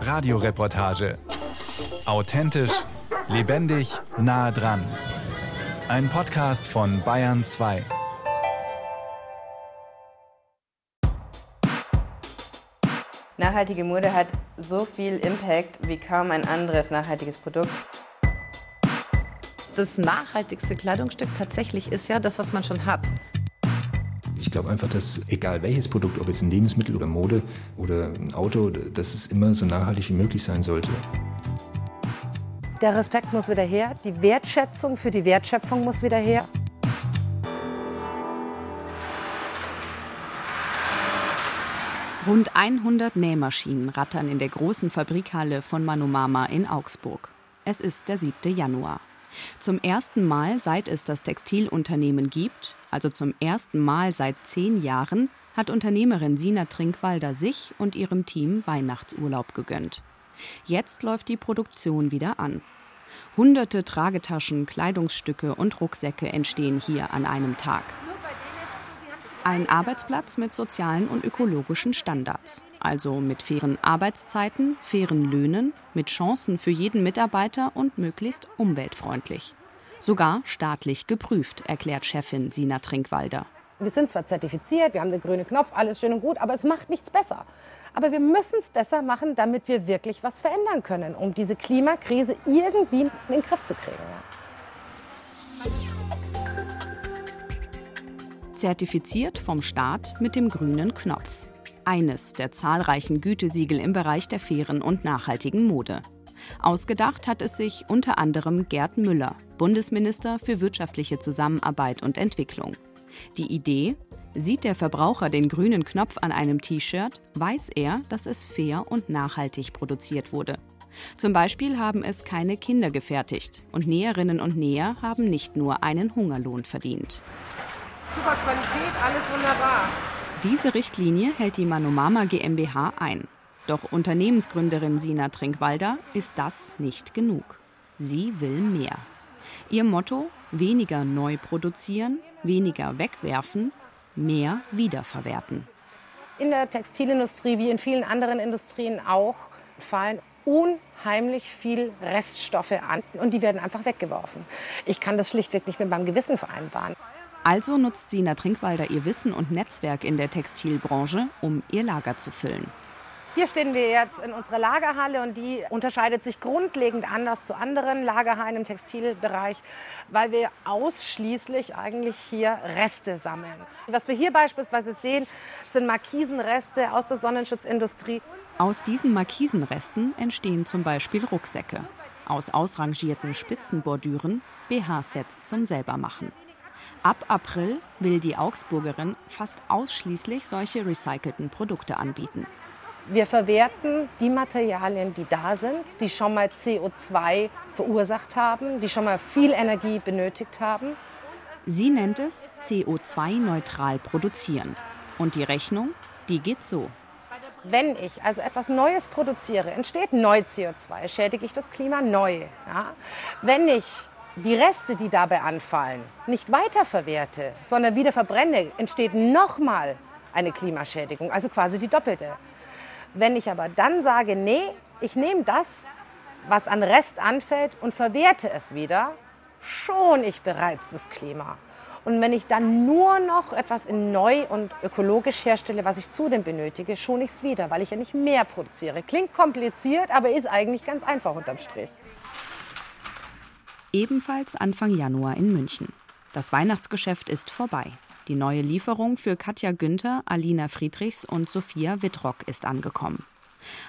Radioreportage. Authentisch, lebendig, nah dran. Ein Podcast von Bayern 2. Nachhaltige Mode hat so viel Impact wie kaum ein anderes nachhaltiges Produkt. Das nachhaltigste Kleidungsstück tatsächlich ist ja das, was man schon hat. Ich glaube einfach, dass egal welches Produkt, ob jetzt ein Lebensmittel oder Mode oder ein Auto, dass es immer so nachhaltig wie möglich sein sollte. Der Respekt muss wieder her, die Wertschätzung für die Wertschöpfung muss wieder her. Rund 100 Nähmaschinen rattern in der großen Fabrikhalle von Manumama in Augsburg. Es ist der 7. Januar. Zum ersten Mal, seit es das Textilunternehmen gibt, also zum ersten Mal seit zehn Jahren, hat Unternehmerin Sina Trinkwalder sich und ihrem Team Weihnachtsurlaub gegönnt. Jetzt läuft die Produktion wieder an. Hunderte Tragetaschen, Kleidungsstücke und Rucksäcke entstehen hier an einem Tag. Ein Arbeitsplatz mit sozialen und ökologischen Standards, also mit fairen Arbeitszeiten, fairen Löhnen, mit Chancen für jeden Mitarbeiter und möglichst umweltfreundlich. Sogar staatlich geprüft, erklärt Chefin Sina Trinkwalder. Wir sind zwar zertifiziert, wir haben den grünen Knopf, alles schön und gut, aber es macht nichts besser. Aber wir müssen es besser machen, damit wir wirklich was verändern können, um diese Klimakrise irgendwie in den Griff zu kriegen. Zertifiziert vom Staat mit dem grünen Knopf. Eines der zahlreichen Gütesiegel im Bereich der fairen und nachhaltigen Mode. Ausgedacht hat es sich unter anderem Gerd Müller, Bundesminister für wirtschaftliche Zusammenarbeit und Entwicklung. Die Idee? Sieht der Verbraucher den grünen Knopf an einem T-Shirt, weiß er, dass es fair und nachhaltig produziert wurde. Zum Beispiel haben es keine Kinder gefertigt und Näherinnen und Näher haben nicht nur einen Hungerlohn verdient. Super Qualität, alles wunderbar. Diese Richtlinie hält die Manomama GmbH ein. Doch Unternehmensgründerin Sina Trinkwalder ist das nicht genug. Sie will mehr. Ihr Motto: weniger neu produzieren, weniger wegwerfen, mehr wiederverwerten. In der Textilindustrie wie in vielen anderen Industrien auch fallen unheimlich viel Reststoffe an und die werden einfach weggeworfen. Ich kann das schlichtweg nicht mit meinem Gewissen vereinbaren. Also nutzt Sina Trinkwalder ihr Wissen und Netzwerk in der Textilbranche, um ihr Lager zu füllen. Hier stehen wir jetzt in unserer Lagerhalle und die unterscheidet sich grundlegend anders zu anderen Lagerhallen im Textilbereich, weil wir ausschließlich eigentlich hier Reste sammeln. Was wir hier beispielsweise sehen, sind Markisenreste aus der Sonnenschutzindustrie. Aus diesen Markisenresten entstehen zum Beispiel Rucksäcke. Aus ausrangierten Spitzenbordüren BH-Sets zum Selbermachen. Ab April will die Augsburgerin fast ausschließlich solche recycelten Produkte anbieten. Wir verwerten die Materialien, die da sind, die schon mal CO2 verursacht haben, die schon mal viel Energie benötigt haben. Sie nennt es CO2-neutral produzieren. Und die Rechnung, die geht so. Wenn ich also etwas Neues produziere, entsteht neu CO2, schädige ich das Klima neu. Ja? Wenn ich die Reste, die dabei anfallen, nicht weiterverwerte, sondern wieder verbrenne, entsteht nochmal eine Klimaschädigung, also quasi die doppelte. Wenn ich aber dann sage, nee, ich nehme das, was an Rest anfällt und verwerte es wieder, schon ich bereits das Klima. Und wenn ich dann nur noch etwas in neu und ökologisch herstelle, was ich zudem benötige, schon ich es wieder, weil ich ja nicht mehr produziere. Klingt kompliziert, aber ist eigentlich ganz einfach unterm Strich ebenfalls Anfang Januar in München. Das Weihnachtsgeschäft ist vorbei. Die neue Lieferung für Katja Günther, Alina Friedrichs und Sophia Wittrock ist angekommen.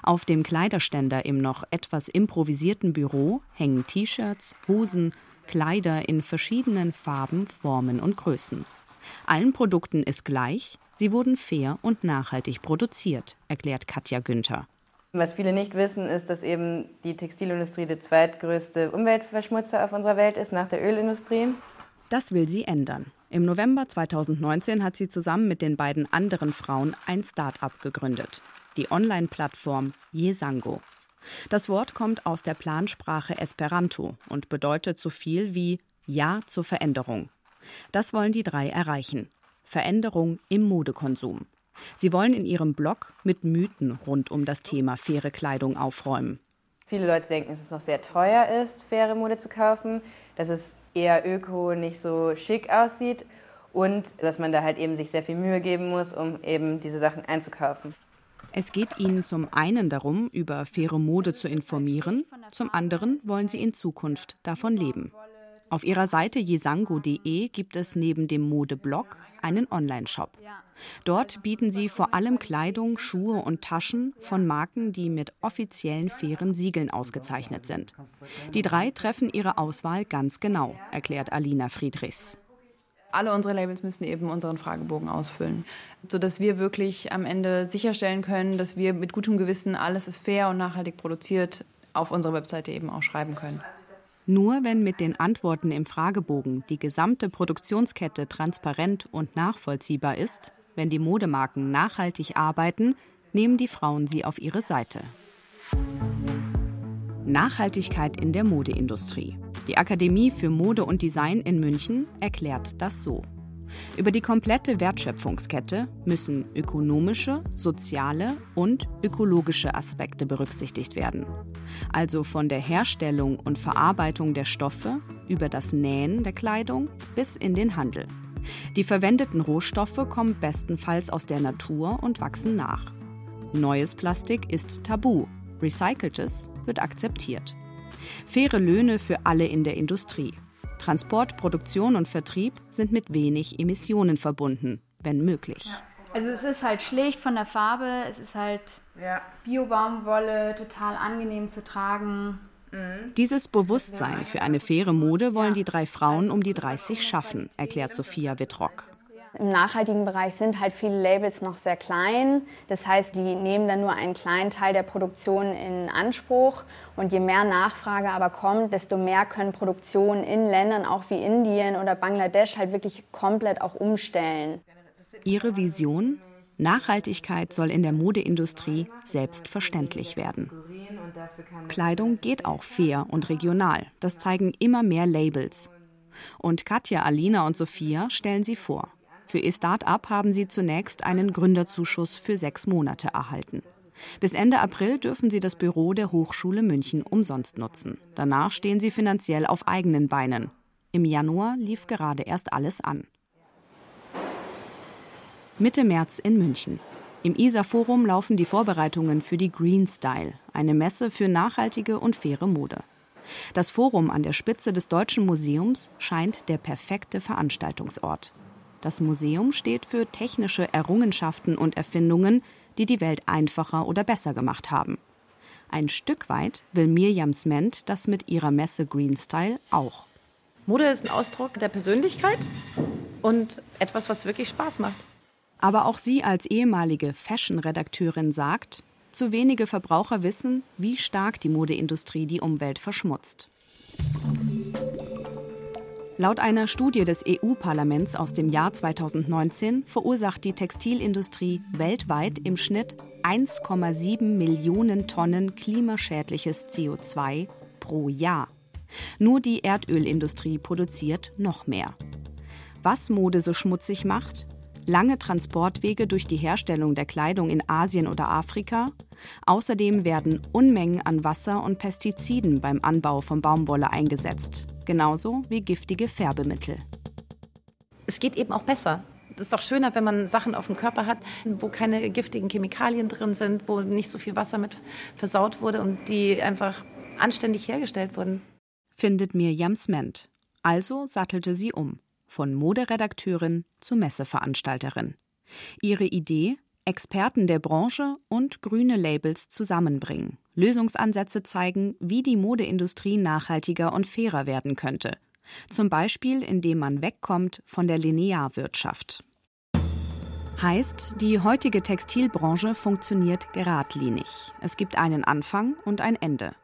Auf dem Kleiderständer im noch etwas improvisierten Büro hängen T-Shirts, Hosen, Kleider in verschiedenen Farben, Formen und Größen. Allen Produkten ist gleich, sie wurden fair und nachhaltig produziert, erklärt Katja Günther. Was viele nicht wissen, ist, dass eben die Textilindustrie der zweitgrößte Umweltverschmutzer auf unserer Welt ist, nach der Ölindustrie. Das will sie ändern. Im November 2019 hat sie zusammen mit den beiden anderen Frauen ein Start-up gegründet, die Online-Plattform Jesango. Das Wort kommt aus der Plansprache Esperanto und bedeutet so viel wie Ja zur Veränderung. Das wollen die drei erreichen. Veränderung im Modekonsum. Sie wollen in ihrem Blog mit Mythen rund um das Thema faire Kleidung aufräumen. Viele Leute denken, dass es noch sehr teuer ist, faire Mode zu kaufen, dass es eher öko nicht so schick aussieht und dass man da halt eben sich sehr viel Mühe geben muss, um eben diese Sachen einzukaufen. Es geht ihnen zum einen darum, über faire Mode zu informieren, zum anderen wollen sie in Zukunft davon leben. Auf ihrer Seite jesango.de gibt es neben dem Modeblog einen Online-Shop. Dort bieten sie vor allem Kleidung, Schuhe und Taschen von Marken, die mit offiziellen fairen Siegeln ausgezeichnet sind. Die drei treffen ihre Auswahl ganz genau, erklärt Alina Friedrichs alle unsere Labels müssen eben unseren Fragebogen ausfüllen, sodass wir wirklich am Ende sicherstellen können, dass wir mit gutem Gewissen alles ist fair und nachhaltig produziert auf unserer Webseite eben auch schreiben können. Nur wenn mit den Antworten im Fragebogen die gesamte Produktionskette transparent und nachvollziehbar ist, wenn die Modemarken nachhaltig arbeiten, nehmen die Frauen sie auf ihre Seite. Nachhaltigkeit in der Modeindustrie. Die Akademie für Mode und Design in München erklärt das so. Über die komplette Wertschöpfungskette müssen ökonomische, soziale und ökologische Aspekte berücksichtigt werden. Also von der Herstellung und Verarbeitung der Stoffe über das Nähen der Kleidung bis in den Handel. Die verwendeten Rohstoffe kommen bestenfalls aus der Natur und wachsen nach. Neues Plastik ist tabu, recyceltes wird akzeptiert. Faire Löhne für alle in der Industrie. Transport, Produktion und Vertrieb sind mit wenig Emissionen verbunden, wenn möglich. Also es ist halt schlicht von der Farbe, es ist halt ja. Bio-Baumwolle, total angenehm zu tragen. Mhm. Dieses Bewusstsein für eine faire Mode wollen die drei Frauen um die 30 schaffen, erklärt Sophia Wittrock. Im nachhaltigen Bereich sind halt viele Labels noch sehr klein. Das heißt, die nehmen dann nur einen kleinen Teil der Produktion in Anspruch. Und je mehr Nachfrage aber kommt, desto mehr können Produktionen in Ländern auch wie Indien oder Bangladesch halt wirklich komplett auch umstellen. Ihre Vision? Nachhaltigkeit soll in der Modeindustrie selbstverständlich werden. Kleidung geht auch fair und regional. Das zeigen immer mehr Labels. Und Katja, Alina und Sophia stellen sie vor. Für ihr Start-up haben sie zunächst einen Gründerzuschuss für sechs Monate erhalten. Bis Ende April dürfen sie das Büro der Hochschule München umsonst nutzen. Danach stehen sie finanziell auf eigenen Beinen. Im Januar lief gerade erst alles an. Mitte März in München. Im ISA-Forum laufen die Vorbereitungen für die Green Style, eine Messe für nachhaltige und faire Mode. Das Forum an der Spitze des Deutschen Museums scheint der perfekte Veranstaltungsort. Das Museum steht für technische Errungenschaften und Erfindungen, die die Welt einfacher oder besser gemacht haben. Ein Stück weit will Mirjam Sment das mit ihrer Messe Green Style auch. Mode ist ein Ausdruck der Persönlichkeit und etwas, was wirklich Spaß macht. Aber auch sie als ehemalige Fashion-Redakteurin sagt, zu wenige Verbraucher wissen, wie stark die Modeindustrie die Umwelt verschmutzt. Laut einer Studie des EU-Parlaments aus dem Jahr 2019 verursacht die Textilindustrie weltweit im Schnitt 1,7 Millionen Tonnen klimaschädliches CO2 pro Jahr. Nur die Erdölindustrie produziert noch mehr. Was Mode so schmutzig macht? lange Transportwege durch die Herstellung der Kleidung in Asien oder Afrika. Außerdem werden Unmengen an Wasser und Pestiziden beim Anbau von Baumwolle eingesetzt, genauso wie giftige Färbemittel. Es geht eben auch besser. Es ist doch schöner, wenn man Sachen auf dem Körper hat, wo keine giftigen Chemikalien drin sind, wo nicht so viel Wasser mit versaut wurde und die einfach anständig hergestellt wurden. Findet Mirjam Sment. Also sattelte sie um von Moderedakteurin zu Messeveranstalterin. Ihre Idee? Experten der Branche und grüne Labels zusammenbringen, Lösungsansätze zeigen, wie die Modeindustrie nachhaltiger und fairer werden könnte. Zum Beispiel, indem man wegkommt von der Linearwirtschaft. Heißt, die heutige Textilbranche funktioniert geradlinig. Es gibt einen Anfang und ein Ende.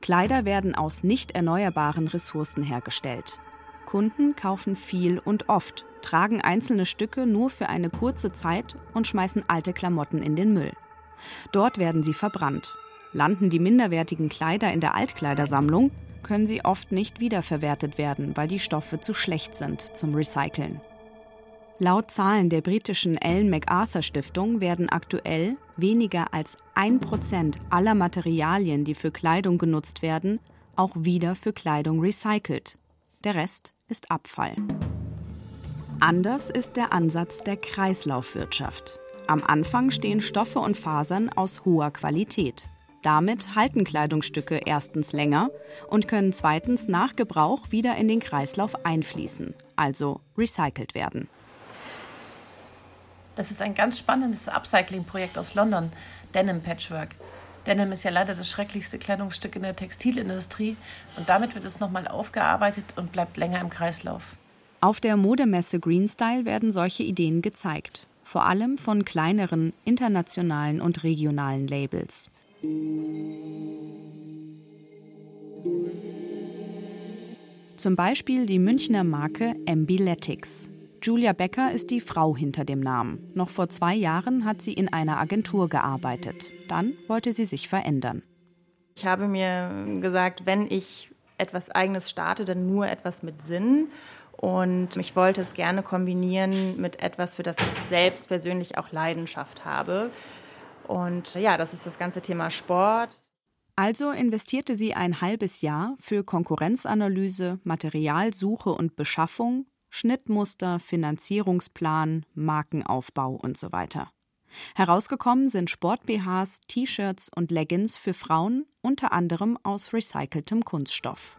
Kleider werden aus nicht erneuerbaren Ressourcen hergestellt. Kunden kaufen viel und oft, tragen einzelne Stücke nur für eine kurze Zeit und schmeißen alte Klamotten in den Müll. Dort werden sie verbrannt. Landen die minderwertigen Kleider in der Altkleidersammlung, können sie oft nicht wiederverwertet werden, weil die Stoffe zu schlecht sind zum Recyceln. Laut Zahlen der britischen Ellen MacArthur Stiftung werden aktuell weniger als ein Prozent aller Materialien, die für Kleidung genutzt werden, auch wieder für Kleidung recycelt. Der Rest ist Abfall. Anders ist der Ansatz der Kreislaufwirtschaft. Am Anfang stehen Stoffe und Fasern aus hoher Qualität. Damit halten Kleidungsstücke erstens länger und können zweitens nach Gebrauch wieder in den Kreislauf einfließen, also recycelt werden. Das ist ein ganz spannendes Upcycling-Projekt aus London, Denim Patchwork. Denim ist ja leider das schrecklichste Kleidungsstück in der Textilindustrie und damit wird es nochmal aufgearbeitet und bleibt länger im Kreislauf. Auf der Modemesse Greenstyle werden solche Ideen gezeigt, vor allem von kleineren internationalen und regionalen Labels. Zum Beispiel die Münchner Marke Ambiletics. Julia Becker ist die Frau hinter dem Namen. Noch vor zwei Jahren hat sie in einer Agentur gearbeitet. Dann wollte sie sich verändern. Ich habe mir gesagt, wenn ich etwas Eigenes starte, dann nur etwas mit Sinn. Und ich wollte es gerne kombinieren mit etwas, für das ich selbst persönlich auch Leidenschaft habe. Und ja, das ist das ganze Thema Sport. Also investierte sie ein halbes Jahr für Konkurrenzanalyse, Materialsuche und Beschaffung, Schnittmuster, Finanzierungsplan, Markenaufbau und so weiter. Herausgekommen sind Sport-BHs, T-Shirts und Leggings für Frauen, unter anderem aus recyceltem Kunststoff.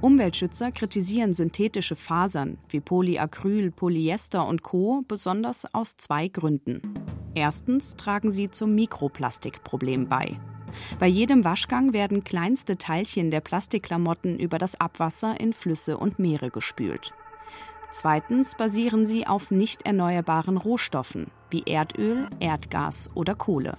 Umweltschützer kritisieren synthetische Fasern wie Polyacryl, Polyester und Co. besonders aus zwei Gründen. Erstens tragen sie zum Mikroplastikproblem bei. Bei jedem Waschgang werden kleinste Teilchen der Plastikklamotten über das Abwasser in Flüsse und Meere gespült. Zweitens basieren sie auf nicht erneuerbaren Rohstoffen wie Erdöl, Erdgas oder Kohle.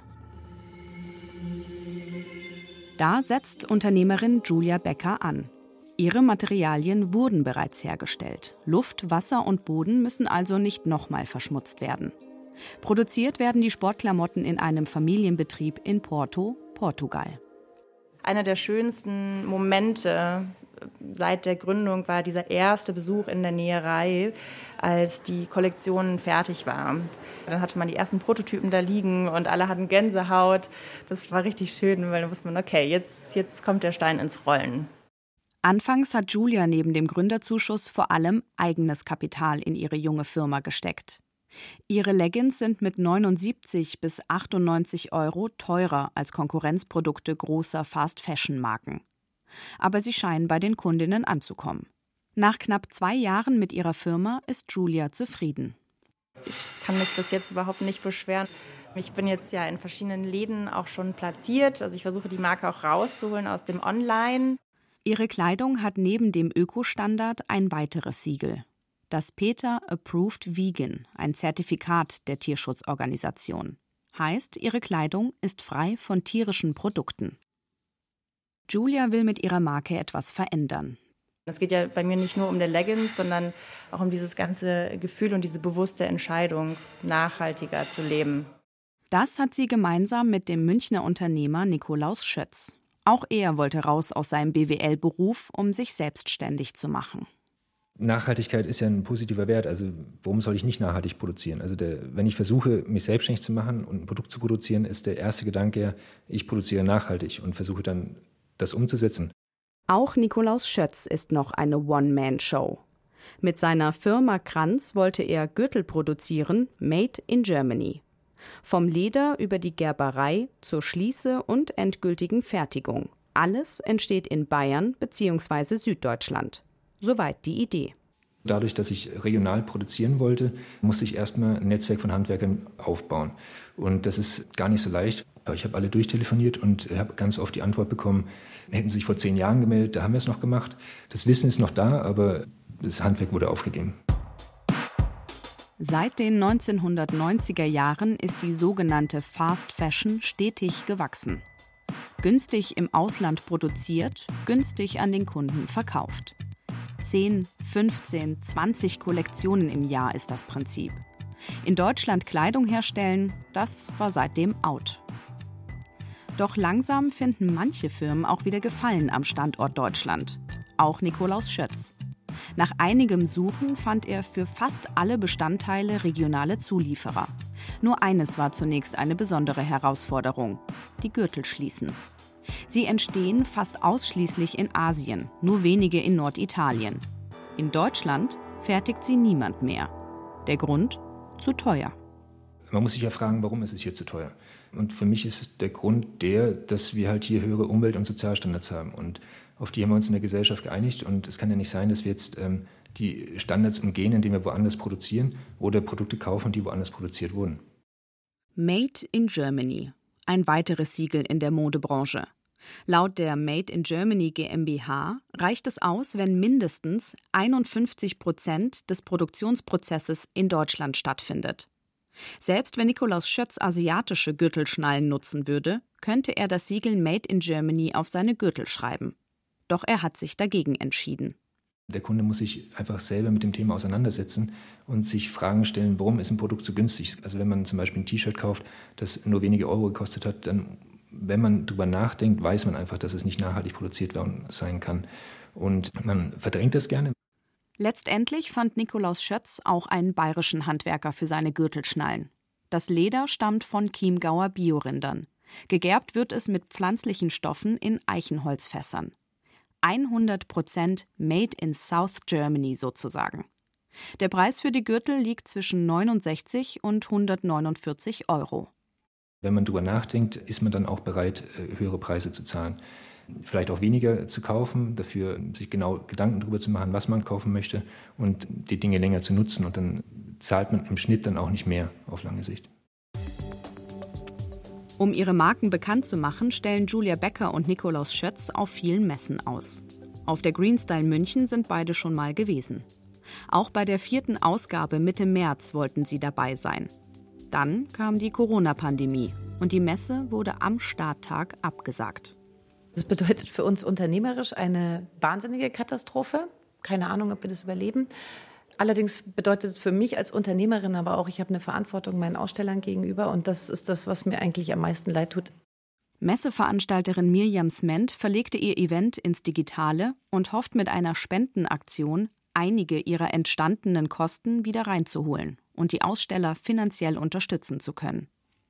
Da setzt Unternehmerin Julia Becker an. Ihre Materialien wurden bereits hergestellt. Luft, Wasser und Boden müssen also nicht nochmal verschmutzt werden. Produziert werden die Sportklamotten in einem Familienbetrieb in Porto, Portugal. Einer der schönsten Momente seit der Gründung war dieser erste Besuch in der Näherei, als die Kollektion fertig war. Dann hatte man die ersten Prototypen da liegen und alle hatten Gänsehaut. Das war richtig schön, weil da wusste man, okay, jetzt, jetzt kommt der Stein ins Rollen. Anfangs hat Julia neben dem Gründerzuschuss vor allem eigenes Kapital in ihre junge Firma gesteckt. Ihre Leggings sind mit 79 bis 98 Euro teurer als Konkurrenzprodukte großer Fast-Fashion-Marken aber sie scheinen bei den Kundinnen anzukommen. Nach knapp zwei Jahren mit ihrer Firma ist Julia zufrieden. Ich kann mich bis jetzt überhaupt nicht beschweren. Ich bin jetzt ja in verschiedenen Läden auch schon platziert. Also ich versuche die Marke auch rauszuholen aus dem Online. Ihre Kleidung hat neben dem Ökostandard ein weiteres Siegel. Das Peter Approved Vegan, ein Zertifikat der Tierschutzorganisation. Heißt, ihre Kleidung ist frei von tierischen Produkten. Julia will mit ihrer Marke etwas verändern. Es geht ja bei mir nicht nur um den Leggings, sondern auch um dieses ganze Gefühl und diese bewusste Entscheidung, nachhaltiger zu leben. Das hat sie gemeinsam mit dem Münchner Unternehmer Nikolaus Schötz. Auch er wollte raus aus seinem BWL-Beruf, um sich selbstständig zu machen. Nachhaltigkeit ist ja ein positiver Wert. Also warum soll ich nicht nachhaltig produzieren? Also der, wenn ich versuche, mich selbstständig zu machen und ein Produkt zu produzieren, ist der erste Gedanke, ich produziere nachhaltig und versuche dann das umzusetzen. Auch Nikolaus Schötz ist noch eine One-Man-Show. Mit seiner Firma Kranz wollte er Gürtel produzieren, made in Germany. Vom Leder über die Gerberei zur Schließe und endgültigen Fertigung. Alles entsteht in Bayern bzw. Süddeutschland. Soweit die Idee. Dadurch, dass ich regional produzieren wollte, musste ich erstmal ein Netzwerk von Handwerkern aufbauen. Und das ist gar nicht so leicht. Ich habe alle durchtelefoniert und habe ganz oft die Antwort bekommen, hätten Sie sich vor zehn Jahren gemeldet, da haben wir es noch gemacht. Das Wissen ist noch da, aber das Handwerk wurde aufgegeben. Seit den 1990er Jahren ist die sogenannte Fast Fashion stetig gewachsen. Günstig im Ausland produziert, günstig an den Kunden verkauft. 10, 15, 20 Kollektionen im Jahr ist das Prinzip. In Deutschland Kleidung herstellen, das war seitdem out. Doch langsam finden manche Firmen auch wieder Gefallen am Standort Deutschland. Auch Nikolaus Schötz. Nach einigem Suchen fand er für fast alle Bestandteile regionale Zulieferer. Nur eines war zunächst eine besondere Herausforderung, die Gürtelschließen. Sie entstehen fast ausschließlich in Asien, nur wenige in Norditalien. In Deutschland fertigt sie niemand mehr. Der Grund? Zu teuer. Man muss sich ja fragen, warum ist es hier zu teuer? Und für mich ist der Grund der, dass wir halt hier höhere Umwelt- und Sozialstandards haben. Und auf die haben wir uns in der Gesellschaft geeinigt. Und es kann ja nicht sein, dass wir jetzt ähm, die Standards umgehen, indem wir woanders produzieren oder Produkte kaufen, die woanders produziert wurden. Made in Germany. Ein weiteres Siegel in der Modebranche. Laut der Made in Germany GmbH reicht es aus, wenn mindestens 51 Prozent des Produktionsprozesses in Deutschland stattfindet. Selbst wenn Nikolaus Schötz asiatische Gürtelschnallen nutzen würde, könnte er das Siegel Made in Germany auf seine Gürtel schreiben. Doch er hat sich dagegen entschieden. Der Kunde muss sich einfach selber mit dem Thema auseinandersetzen und sich Fragen stellen, warum ist ein Produkt so günstig? Also wenn man zum Beispiel ein T-Shirt kauft, das nur wenige Euro gekostet hat, dann, wenn man darüber nachdenkt, weiß man einfach, dass es nicht nachhaltig produziert sein kann. Und man verdrängt das gerne. Letztendlich fand Nikolaus Schötz auch einen bayerischen Handwerker für seine Gürtelschnallen. Das Leder stammt von Chiemgauer Biorindern. Gegerbt wird es mit pflanzlichen Stoffen in Eichenholzfässern. 100 Prozent Made in South Germany sozusagen. Der Preis für die Gürtel liegt zwischen 69 und 149 Euro. Wenn man darüber nachdenkt, ist man dann auch bereit, äh, höhere Preise zu zahlen. Vielleicht auch weniger zu kaufen, dafür sich genau Gedanken darüber zu machen, was man kaufen möchte und die Dinge länger zu nutzen. Und dann zahlt man im Schnitt dann auch nicht mehr auf lange Sicht. Um ihre Marken bekannt zu machen, stellen Julia Becker und Nikolaus Schötz auf vielen Messen aus. Auf der Greenstyle München sind beide schon mal gewesen. Auch bei der vierten Ausgabe Mitte März wollten sie dabei sein. Dann kam die Corona-Pandemie und die Messe wurde am Starttag abgesagt. Das bedeutet für uns unternehmerisch eine wahnsinnige Katastrophe. Keine Ahnung, ob wir das überleben. Allerdings bedeutet es für mich als Unternehmerin aber auch, ich habe eine Verantwortung meinen Ausstellern gegenüber und das ist das, was mir eigentlich am meisten leid tut. Messeveranstalterin Mirjam Sment verlegte ihr Event ins Digitale und hofft mit einer Spendenaktion einige ihrer entstandenen Kosten wieder reinzuholen und die Aussteller finanziell unterstützen zu können.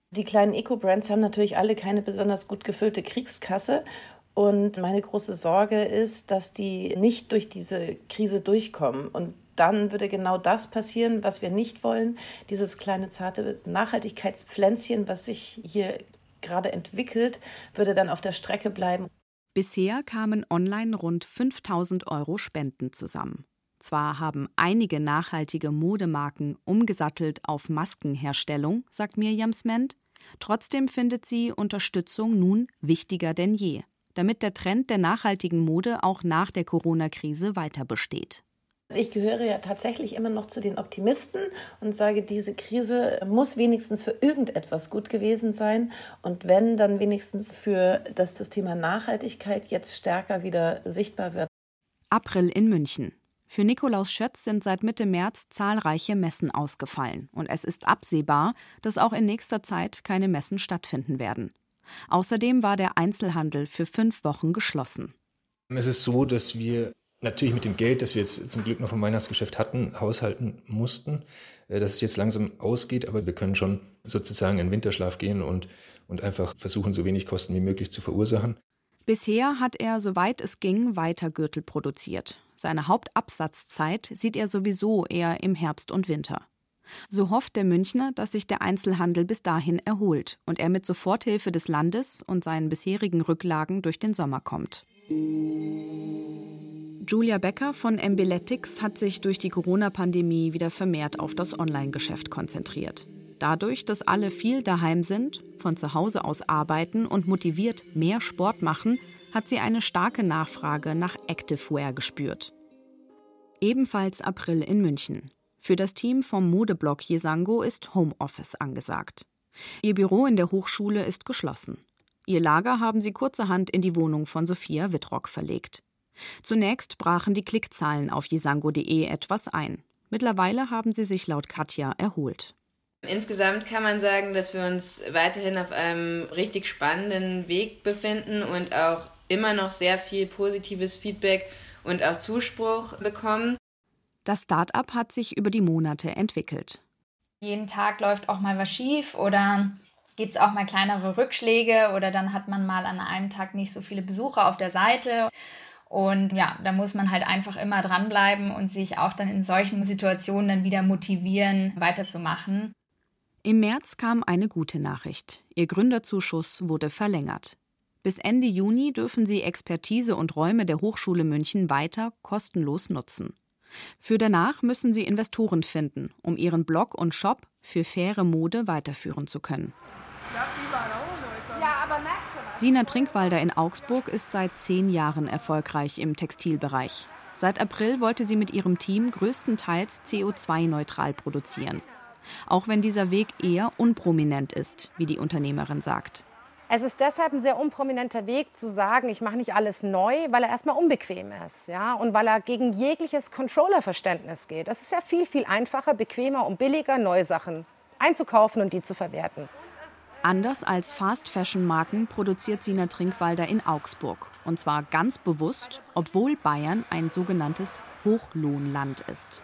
Die kleinen Eco-Brands haben natürlich alle keine besonders gut gefüllte Kriegskasse und meine große Sorge ist, dass die nicht durch diese Krise durchkommen. Und dann würde genau das passieren, was wir nicht wollen. Dieses kleine zarte Nachhaltigkeitspflänzchen, was sich hier gerade entwickelt, würde dann auf der Strecke bleiben. Bisher kamen online rund 5000 Euro Spenden zusammen. Zwar haben einige nachhaltige Modemarken umgesattelt auf Maskenherstellung, sagt Mirjam Sment, trotzdem findet sie Unterstützung nun wichtiger denn je, damit der Trend der nachhaltigen Mode auch nach der Corona-Krise weiter besteht. Ich gehöre ja tatsächlich immer noch zu den Optimisten und sage, diese Krise muss wenigstens für irgendetwas gut gewesen sein. Und wenn, dann wenigstens für, dass das Thema Nachhaltigkeit jetzt stärker wieder sichtbar wird. April in München. Für Nikolaus Schötz sind seit Mitte März zahlreiche Messen ausgefallen. Und es ist absehbar, dass auch in nächster Zeit keine Messen stattfinden werden. Außerdem war der Einzelhandel für fünf Wochen geschlossen. Es ist so, dass wir natürlich mit dem Geld, das wir jetzt zum Glück noch vom Weihnachtsgeschäft hatten, haushalten mussten, äh, dass es jetzt langsam ausgeht, aber wir können schon sozusagen in Winterschlaf gehen und, und einfach versuchen, so wenig Kosten wie möglich zu verursachen. Bisher hat er, soweit es ging, weiter Gürtel produziert. Seine Hauptabsatzzeit sieht er sowieso eher im Herbst und Winter. So hofft der Münchner, dass sich der Einzelhandel bis dahin erholt und er mit Soforthilfe des Landes und seinen bisherigen Rücklagen durch den Sommer kommt. Julia Becker von Embeletics hat sich durch die Corona-Pandemie wieder vermehrt auf das Online-Geschäft konzentriert. Dadurch, dass alle viel daheim sind, von zu Hause aus arbeiten und motiviert mehr Sport machen, hat sie eine starke Nachfrage nach Activewear gespürt. Ebenfalls April in München. Für das Team vom Modeblog Jesango ist Homeoffice angesagt. Ihr Büro in der Hochschule ist geschlossen. Ihr Lager haben sie kurzerhand in die Wohnung von Sophia Wittrock verlegt. Zunächst brachen die Klickzahlen auf jesango.de etwas ein. Mittlerweile haben sie sich laut Katja erholt. Insgesamt kann man sagen, dass wir uns weiterhin auf einem richtig spannenden Weg befinden und auch immer noch sehr viel positives Feedback und auch Zuspruch bekommen. Das Start-up hat sich über die Monate entwickelt. Jeden Tag läuft auch mal was schief oder gibt es auch mal kleinere Rückschläge oder dann hat man mal an einem Tag nicht so viele Besucher auf der Seite. Und ja, da muss man halt einfach immer dranbleiben und sich auch dann in solchen Situationen dann wieder motivieren, weiterzumachen. Im März kam eine gute Nachricht. Ihr Gründerzuschuss wurde verlängert. Bis Ende Juni dürfen Sie Expertise und Räume der Hochschule München weiter kostenlos nutzen. Für danach müssen Sie Investoren finden, um Ihren Blog und Shop für faire Mode weiterführen zu können. Sina Trinkwalder in Augsburg ist seit zehn Jahren erfolgreich im Textilbereich. Seit April wollte sie mit ihrem Team größtenteils CO2-neutral produzieren. Auch wenn dieser Weg eher unprominent ist, wie die Unternehmerin sagt. Es ist deshalb ein sehr unprominenter Weg zu sagen, ich mache nicht alles neu, weil er erstmal unbequem ist, ja, und weil er gegen jegliches Controller-Verständnis geht. Es ist ja viel, viel einfacher, bequemer und billiger, neue Sachen einzukaufen und die zu verwerten. Anders als Fast-Fashion-Marken produziert Sina Trinkwalder in Augsburg. Und zwar ganz bewusst, obwohl Bayern ein sogenanntes Hochlohnland ist.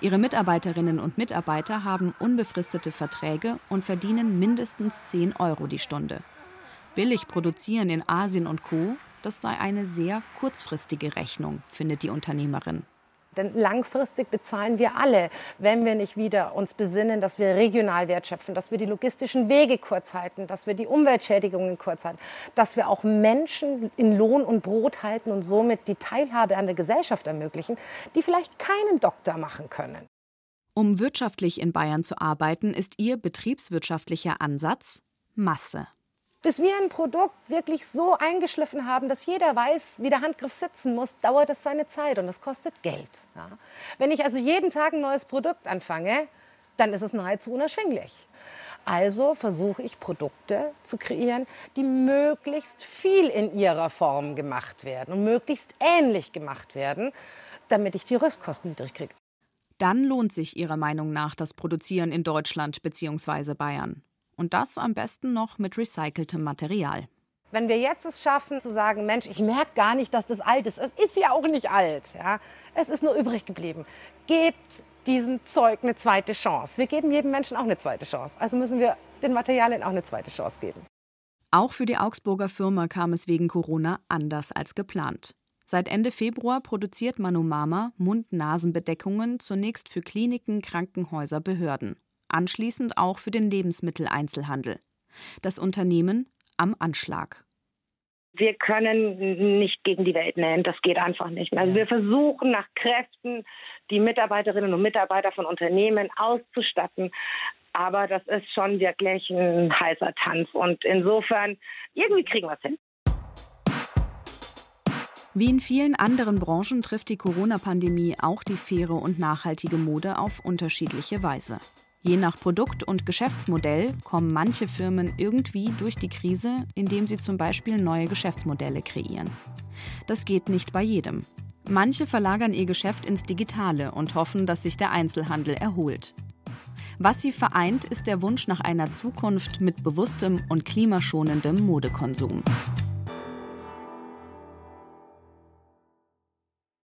Ihre Mitarbeiterinnen und Mitarbeiter haben unbefristete Verträge und verdienen mindestens 10 Euro die Stunde billig produzieren in Asien und Co., das sei eine sehr kurzfristige Rechnung, findet die Unternehmerin. Denn langfristig bezahlen wir alle, wenn wir nicht wieder uns besinnen, dass wir regional wertschöpfen, dass wir die logistischen Wege kurz halten, dass wir die Umweltschädigungen kurz halten, dass wir auch Menschen in Lohn und Brot halten und somit die Teilhabe an der Gesellschaft ermöglichen, die vielleicht keinen Doktor machen können. Um wirtschaftlich in Bayern zu arbeiten, ist ihr betriebswirtschaftlicher Ansatz Masse. Bis wir ein Produkt wirklich so eingeschliffen haben, dass jeder weiß, wie der Handgriff sitzen muss, dauert es seine Zeit und das kostet Geld. Ja. Wenn ich also jeden Tag ein neues Produkt anfange, dann ist es nahezu unerschwinglich. Also versuche ich Produkte zu kreieren, die möglichst viel in ihrer Form gemacht werden und möglichst ähnlich gemacht werden, damit ich die Rüstkosten niedrig kriege. Dann lohnt sich Ihrer Meinung nach das Produzieren in Deutschland bzw. Bayern. Und das am besten noch mit recyceltem Material. Wenn wir jetzt es schaffen zu sagen, Mensch, ich merke gar nicht, dass das alt ist. Es ist ja auch nicht alt. Ja? Es ist nur übrig geblieben. Gebt diesem Zeug eine zweite Chance. Wir geben jedem Menschen auch eine zweite Chance. Also müssen wir den Materialien auch eine zweite Chance geben. Auch für die Augsburger Firma kam es wegen Corona anders als geplant. Seit Ende Februar produziert Manumama Mund-Nasen-Bedeckungen zunächst für Kliniken, Krankenhäuser, Behörden anschließend auch für den Lebensmitteleinzelhandel. Das Unternehmen am Anschlag. Wir können nicht gegen die Welt nähen, das geht einfach nicht. Also wir versuchen nach Kräften die Mitarbeiterinnen und Mitarbeiter von Unternehmen auszustatten, aber das ist schon wirklich ein heißer Tanz und insofern irgendwie kriegen wir es hin. Wie in vielen anderen Branchen trifft die Corona-Pandemie auch die faire und nachhaltige Mode auf unterschiedliche Weise. Je nach Produkt und Geschäftsmodell kommen manche Firmen irgendwie durch die Krise, indem sie zum Beispiel neue Geschäftsmodelle kreieren. Das geht nicht bei jedem. Manche verlagern ihr Geschäft ins Digitale und hoffen, dass sich der Einzelhandel erholt. Was sie vereint, ist der Wunsch nach einer Zukunft mit bewusstem und klimaschonendem Modekonsum.